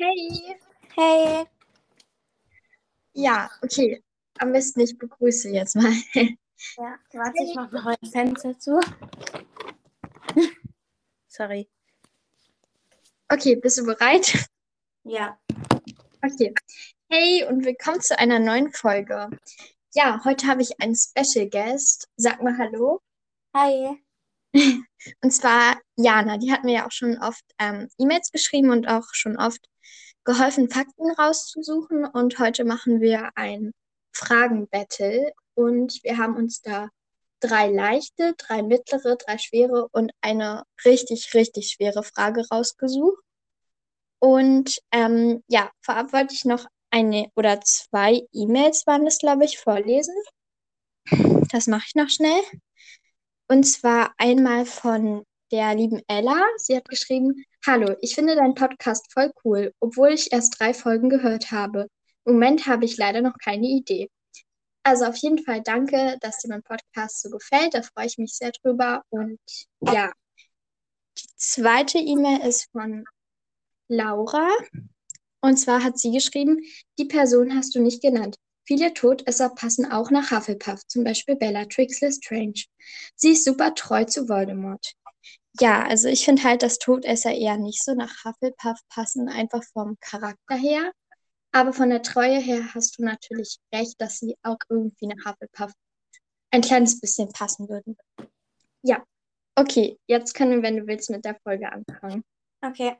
Hey. Hey. Ja, okay. Am besten ich begrüße jetzt mal. Ja, warte, ich mach noch ein Fenster zu. Sorry. Okay, bist du bereit? Ja. Okay. Hey und willkommen zu einer neuen Folge. Ja, heute habe ich einen Special Guest. Sag mal Hallo. Hi. Und zwar Jana. Die hat mir ja auch schon oft ähm, E-Mails geschrieben und auch schon oft geholfen, Fakten rauszusuchen. Und heute machen wir ein Fragen-Battle. Und wir haben uns da drei leichte, drei mittlere, drei schwere und eine richtig, richtig schwere Frage rausgesucht. Und ähm, ja, vorab wollte ich noch eine oder zwei E-Mails waren es, glaube ich, vorlesen. Das mache ich noch schnell. Und zwar einmal von der lieben Ella. Sie hat geschrieben, Hallo, ich finde deinen Podcast voll cool, obwohl ich erst drei Folgen gehört habe. Im Moment habe ich leider noch keine Idee. Also auf jeden Fall danke, dass dir mein Podcast so gefällt. Da freue ich mich sehr drüber. Und ja, die zweite E-Mail ist von Laura. Und zwar hat sie geschrieben, die Person hast du nicht genannt. Viele Todesser passen auch nach Hufflepuff, zum Beispiel Bellatrix Lestrange. Sie ist super treu zu Voldemort. Ja, also ich finde halt, dass Todesser eher nicht so nach Hufflepuff passen, einfach vom Charakter her. Aber von der Treue her hast du natürlich recht, dass sie auch irgendwie nach Hufflepuff ein kleines bisschen passen würden. Ja, okay, jetzt können wir, wenn du willst, mit der Folge anfangen. Okay,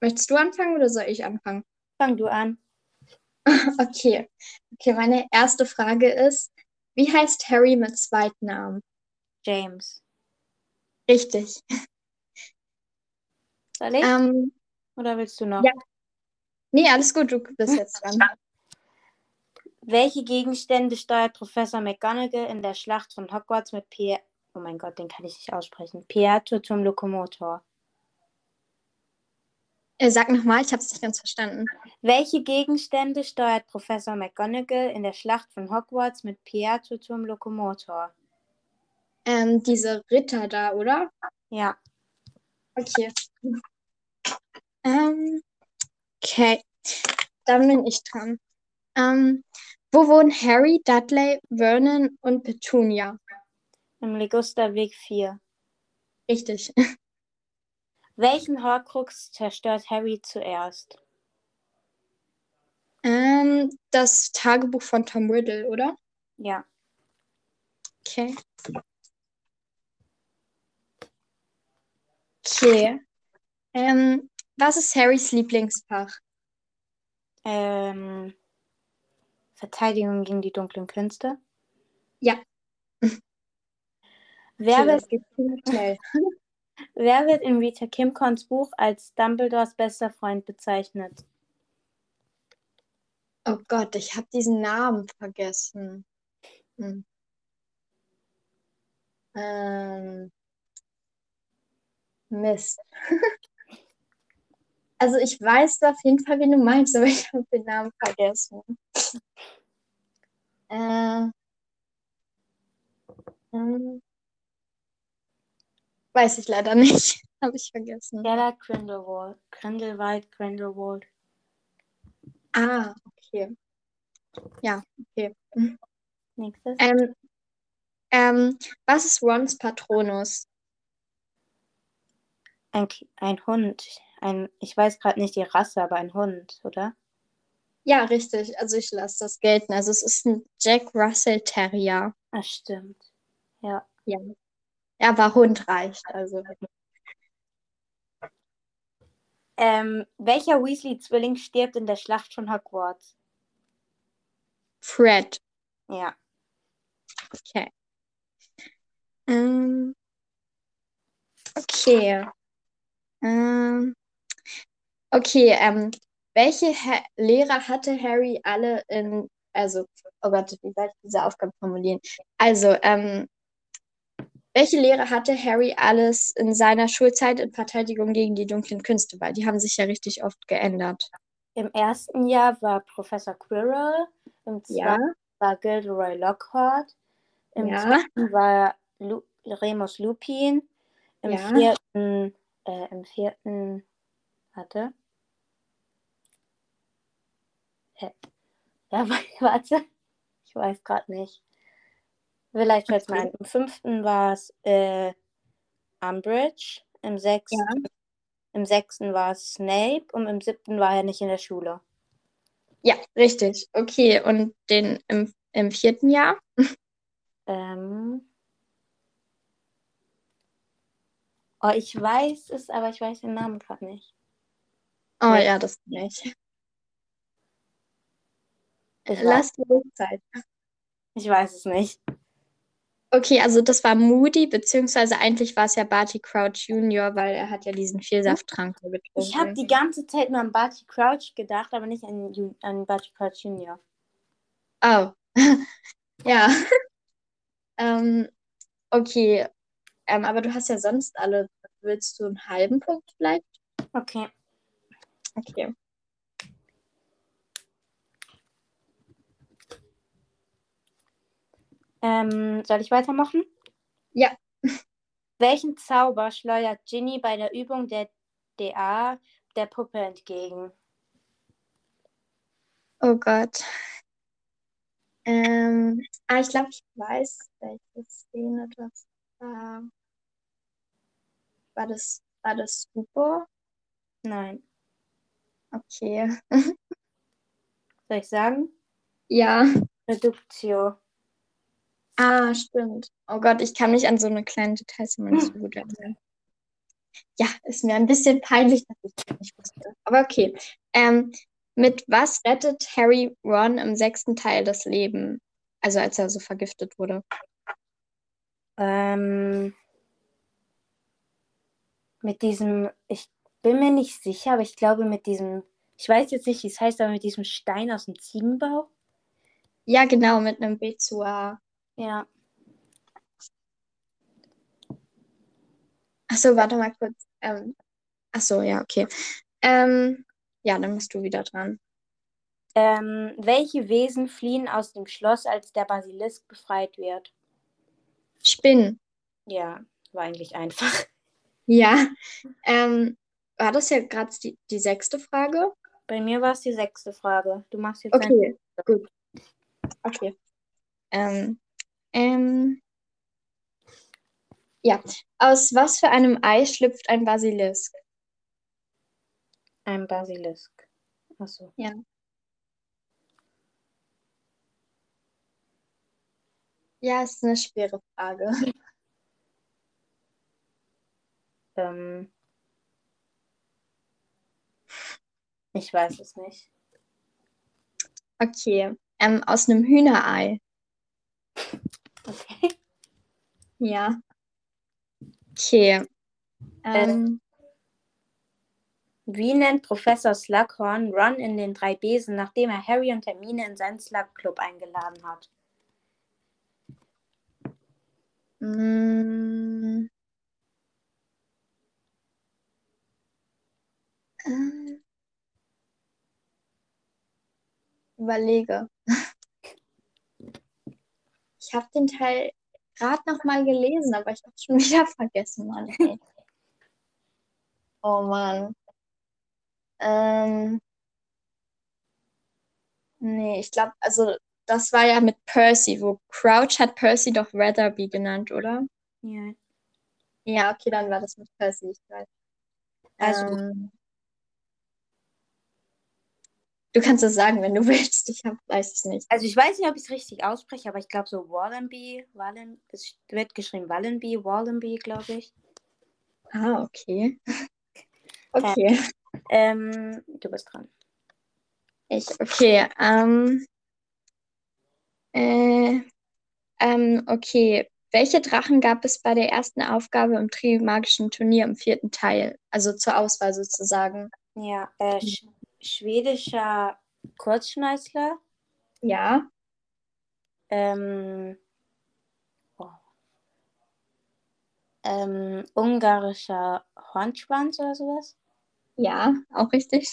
Möchtest du anfangen oder soll ich anfangen? fang du an. Okay, okay, meine erste Frage ist, wie heißt Harry mit Zweitnamen? James. Richtig. Soll ich? Ähm, Oder willst du noch? ja. nee, alles gut, du bist jetzt dran. Welche Gegenstände steuert Professor McGonagall in der Schlacht von Hogwarts mit Pierre... Oh mein Gott, den kann ich nicht aussprechen. Piato zum Lokomotor. Äh, sag nochmal, ich habe es nicht ganz verstanden. Welche Gegenstände steuert Professor McGonagall in der Schlacht von Hogwarts mit Piato zum Lokomotor? Ähm, diese Ritter da, oder? Ja. Okay. Ähm, okay, dann bin ich dran. Ähm, wo wohnen Harry, Dudley, Vernon und Petunia? Im Ligusterweg 4. Richtig. Welchen Horcrux zerstört Harry zuerst? Ähm, das Tagebuch von Tom Riddle, oder? Ja. Okay. Okay. Ähm, was ist Harrys Lieblingsfach? Ähm, Verteidigung gegen die dunklen Künste. Ja. Wer, wird, wer wird in Rita Kimcorns Buch als Dumbledores bester Freund bezeichnet? Oh Gott, ich habe diesen Namen vergessen. Hm. Ähm, Mist. Also ich weiß auf jeden Fall, wen du meinst, aber ich habe den Namen vergessen. Äh, ähm, weiß ich leider nicht. Habe ich vergessen. Gellert Grindelwald. Grindelwald, Grindelwald. Ah, okay. Ja, okay. Nächstes. Ähm, ähm, was ist Rons Patronus? Ein, ein Hund. Ein, ich weiß gerade nicht die Rasse, aber ein Hund, oder? Ja, richtig. Also ich lasse das gelten. Also es ist ein Jack Russell Terrier. Ah, stimmt. Ja. Ja. Ja, aber Hund reicht. Also Ähm, welcher Weasley-Zwilling stirbt in der Schlacht von Hogwarts? Fred. Ja. Okay. Ähm, okay. Ähm, okay, ähm, welche ha Lehrer hatte Harry alle in, also, oh Gott, wie soll ich diese Aufgabe formulieren? Also, ähm, welche Lehrer hatte Harry alles in seiner Schulzeit in Verteidigung gegen die dunklen Künste? Weil die haben sich ja richtig oft geändert. Im ersten Jahr war Professor Quirrell, im Ja, zweiten war Gilderoy Lockhart, im ja, dritten war Lu Remus Lupin, im ja. vierten, äh, im vierten, warte. Hä? Ja, warte. Ich weiß gerade nicht. Vielleicht fällt es mir ein. Im fünften war es äh, Umbridge, im sechsten, ja. im sechsten war es Snape und im siebten war er nicht in der Schule. Ja, richtig. Okay, und den im, im vierten Jahr? Ähm, Oh, ich weiß es, aber ich weiß den Namen gerade nicht. Oh ja, das nicht. Ich, Lass dir ruhig Zeit. ich weiß es nicht. Okay, also das war Moody, beziehungsweise eigentlich war es ja Barty Crouch Junior, weil er hat ja diesen Vielsafttrank getrunken. Ich habe die ganze Zeit nur an Barty Crouch gedacht, aber nicht an, an Barty Crouch Junior. Oh, ja. ähm, okay, ähm, aber du hast ja sonst alle. Willst du einen halben Punkt vielleicht? Okay. Okay. Ähm, soll ich weitermachen? Ja. Welchen Zauber schleudert Ginny bei der Übung der DA der Puppe entgegen? Oh Gott. Ähm, ah, ich glaube, ich weiß, welche Szene das war. War das, war das super? Nein. Okay. Soll ich sagen? Ja. Reductio. Ah, stimmt. Oh Gott, ich kann mich an so eine kleine Details immer nicht so gut erinnern. Ja, ist mir ein bisschen peinlich, dass ich das nicht wusste. Aber okay. Ähm, mit was rettet Harry Ron im sechsten Teil das Leben? Also als er so vergiftet wurde. Ähm, mit diesem, ich bin mir nicht sicher, aber ich glaube mit diesem, ich weiß jetzt nicht, wie es heißt, aber mit diesem Stein aus dem Ziegenbau. Ja, genau, mit einem B2A. Ja. Achso, warte mal kurz. Ähm, achso, ja, okay. Ähm, ja, dann bist du wieder dran. Ähm, welche Wesen fliehen aus dem Schloss, als der Basilisk befreit wird? Spinnen. Ja, war eigentlich einfach. Ja. Ähm, war das ja gerade die, die sechste Frage? Bei mir war es die sechste Frage. Du machst jetzt Okay, gut. Okay. Ähm, ähm, ja. Aus was für einem Ei schlüpft ein Basilisk? ein Basilisk. Achso. Ja. Ja, ist eine schwere Frage. Ähm, ich weiß es nicht. Okay. Ähm, aus einem Hühnerei. Okay. Ja. Okay. Ähm, Wie nennt Professor Slughorn Ron in den drei Besen, nachdem er Harry und Hermine in seinen Slug-Club eingeladen hat? mh, überlege. Ich habe den Teil gerade noch mal gelesen, aber ich habe es schon wieder vergessen, Mann. Oh Mann. Ähm, nee, ich glaube, also das war ja mit Percy, wo Crouch hat Percy doch Weatherby genannt, oder? Ja. Ja, okay, dann war das mit Percy, ich weiß. Also, Ähm, du kannst es sagen, wenn du willst. Ich hab, weiß es nicht. also ich weiß nicht, ob ich es richtig ausspreche, aber ich glaube so Wallenby, Wallen, es wird geschrieben Wallenby, Wallenby, glaube ich. Ah, okay. Okay. Ähm, du bist dran. Ich, okay. Ähm, äh, ähm, okay. Welche Drachen gab es bei der ersten Aufgabe im Trimagischen Turnier im vierten Teil? Also zur Auswahl sozusagen. Ja, äh, sch schwedischer Kurzschneißler, Ja. ähm, oh. ähm, ungarischer Hornschwanz oder sowas. Ja, auch richtig.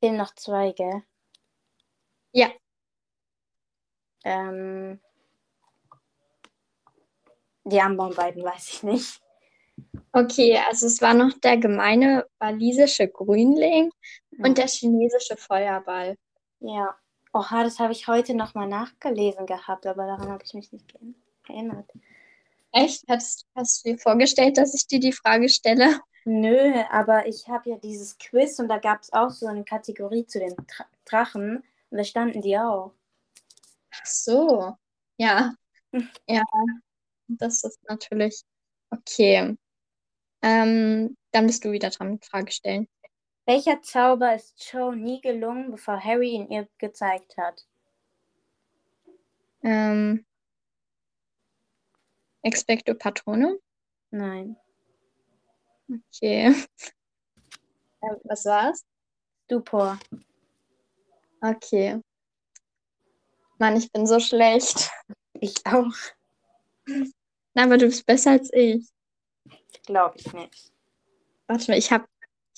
Fehlen noch zwei, gell? Ja. Ähm, die anderen beiden weiß ich nicht. Okay, also es war noch der gemeine walisische Grünling und der chinesische Feuerball. Ja, Oha, das habe ich heute nochmal nachgelesen gehabt, aber daran habe ich mich nicht erinnert. Echt? Hast, hast du dir vorgestellt, dass ich dir die Frage stelle? Nö, aber ich habe ja dieses Quiz und da gab es auch so eine Kategorie zu den Tra Drachen und da standen die auch. Ach so, ja. Ja, das ist natürlich okay. Ähm, dann bist du wieder dran mit Frage stellen. Welcher Zauber ist Joe nie gelungen, bevor Harry ihn ihr gezeigt hat? Ähm, Expecto Patrone? Nein. Okay. Was war's? Stupor. Okay. Mann, ich bin so schlecht. Ich auch. Na, aber du bist besser als ich. Glaube ich nicht. Warte mal, ich habe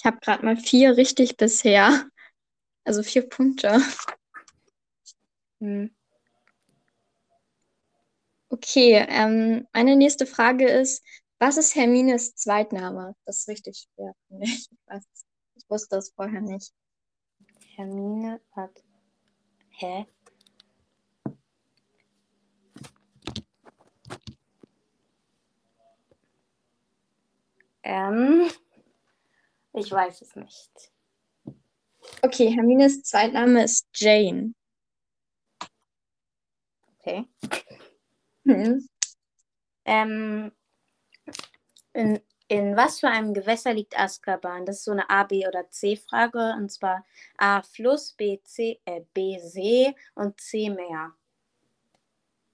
ich hab gerade mal vier richtig bisher. Also vier Punkte. Hm. Okay, ähm, meine nächste Frage ist, was ist Hermines Zweitname? Das ist richtig schwer, finde ich. Ich, weiß, ich wusste das vorher nicht. Hermine hat. Hä? Ähm, ich weiß es nicht. Okay, Hermines Zweitname ist Jane. Okay. Hm. Ähm, in, in was für einem Gewässer liegt Azkaban? Das ist so eine A, B oder C-Frage. Und zwar A Fluss, B, C, äh, B See und C Meer.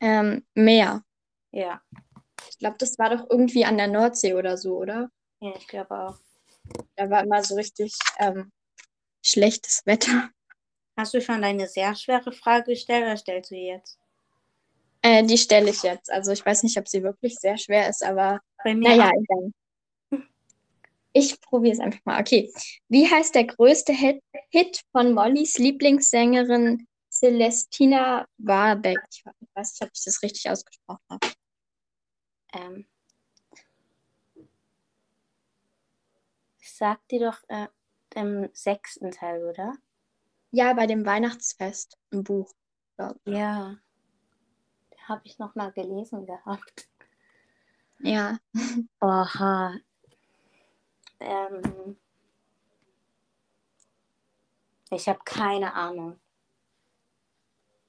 Ähm, Meer. Ja. Ich glaube, das war doch irgendwie an der Nordsee oder so, oder? Ja, ich glaube auch. Da war immer so richtig ähm, schlechtes Wetter. Hast du schon deine sehr schwere Frage gestellt oder stellst du die jetzt? Äh, die stelle ich jetzt. Also ich weiß nicht, ob sie wirklich sehr schwer ist, aber Bei mir naja, egal. Ich probiere es einfach mal. Okay. Wie heißt der größte Hit, Hit von Mollys Lieblingssängerin Celestina Warbeck? Ich weiß nicht, ob ich das richtig ausgesprochen habe. Ähm, ich sag dir doch äh, im sechsten Teil, oder? Ja, bei dem Weihnachtsfest im Buch. Ja. Habe ich noch mal gelesen gehabt. Ja. Oha. Ähm, ich habe keine Ahnung.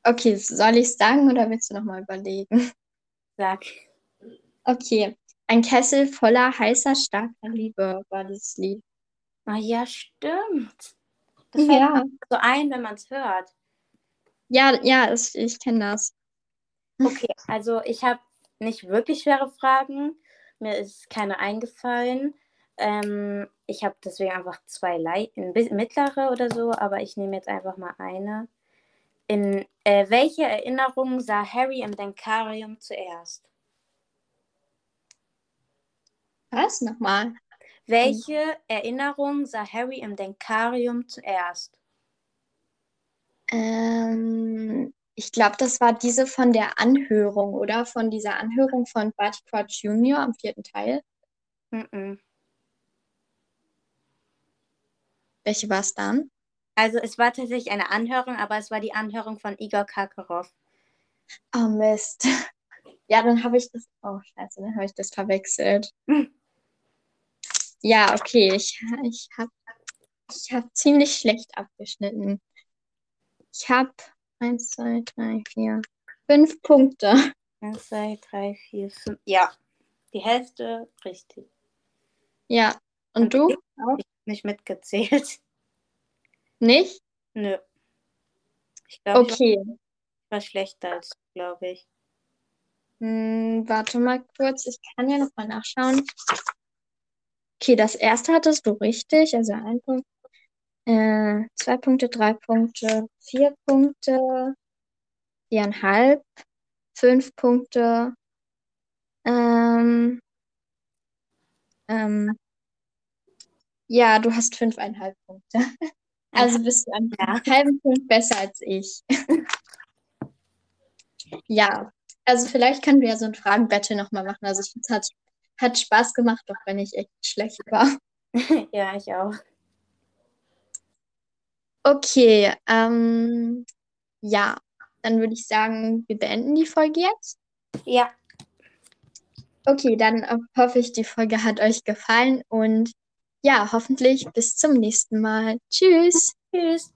Okay, soll ich es sagen oder willst du nochmal überlegen? Sag. Okay. Ein Kessel voller heißer, starker Liebe war dieses Lied. Ah ja, stimmt. Das fällt Ja. so ein, wenn man es hört. Ja, ja, es, ich kenne das. Okay, also ich habe nicht wirklich schwere Fragen. Mir ist keine eingefallen. Ähm, ich habe deswegen einfach zwei bi- mittlere oder so, aber ich nehme jetzt einfach mal eine. In äh, welche Erinnerung sah Harry im Denkarium zuerst? Was? Nochmal? Welche Erinnerung sah Harry im Denkarium zuerst? Ähm, ich glaube, das war diese von der Anhörung, oder? Von dieser Anhörung von Barty Crouch Jr. am vierten Teil. Mhm. Welche war es dann? Also es war tatsächlich eine Anhörung, aber es war die Anhörung von Igor Karkarow. Oh Mist. Ja, dann habe ich das. Oh, scheiße, dann habe ich das verwechselt. Ja, okay. Ich, ich habe ich hab ziemlich schlecht abgeschnitten. Ich habe eins, zwei, drei, vier, fünf Punkte. Eins, zwei, drei, vier, fünf. Ja, die Hälfte richtig. Ja. Und du? Auch? Nicht mitgezählt. Nicht? Nö. Ich glaube, ich Okay. war schlechter als glaube ich. Hm, warte mal kurz. Ich kann ja noch mal nachschauen. Okay, das erste hattest du richtig. Also ein Punkt. Äh, zwei Punkte, drei Punkte, vier Punkte, viereinhalb, fünf Punkte. Ähm, ähm, ja, du hast fünfeinhalb Punkte. Also bist du einen Ja. halben Punkt besser als ich. Ja, also vielleicht können wir ja so ein Fragenbattle nochmal machen. Also ich finde, es hat, hat Spaß gemacht, auch wenn ich echt schlecht war. ja, ich auch. Okay, ähm, ja, dann würde ich sagen, wir beenden die Folge jetzt. Ja. Okay, dann hoffe ich, die Folge hat euch gefallen und ja, hoffentlich bis zum nächsten Mal. Tschüss. Tschüss.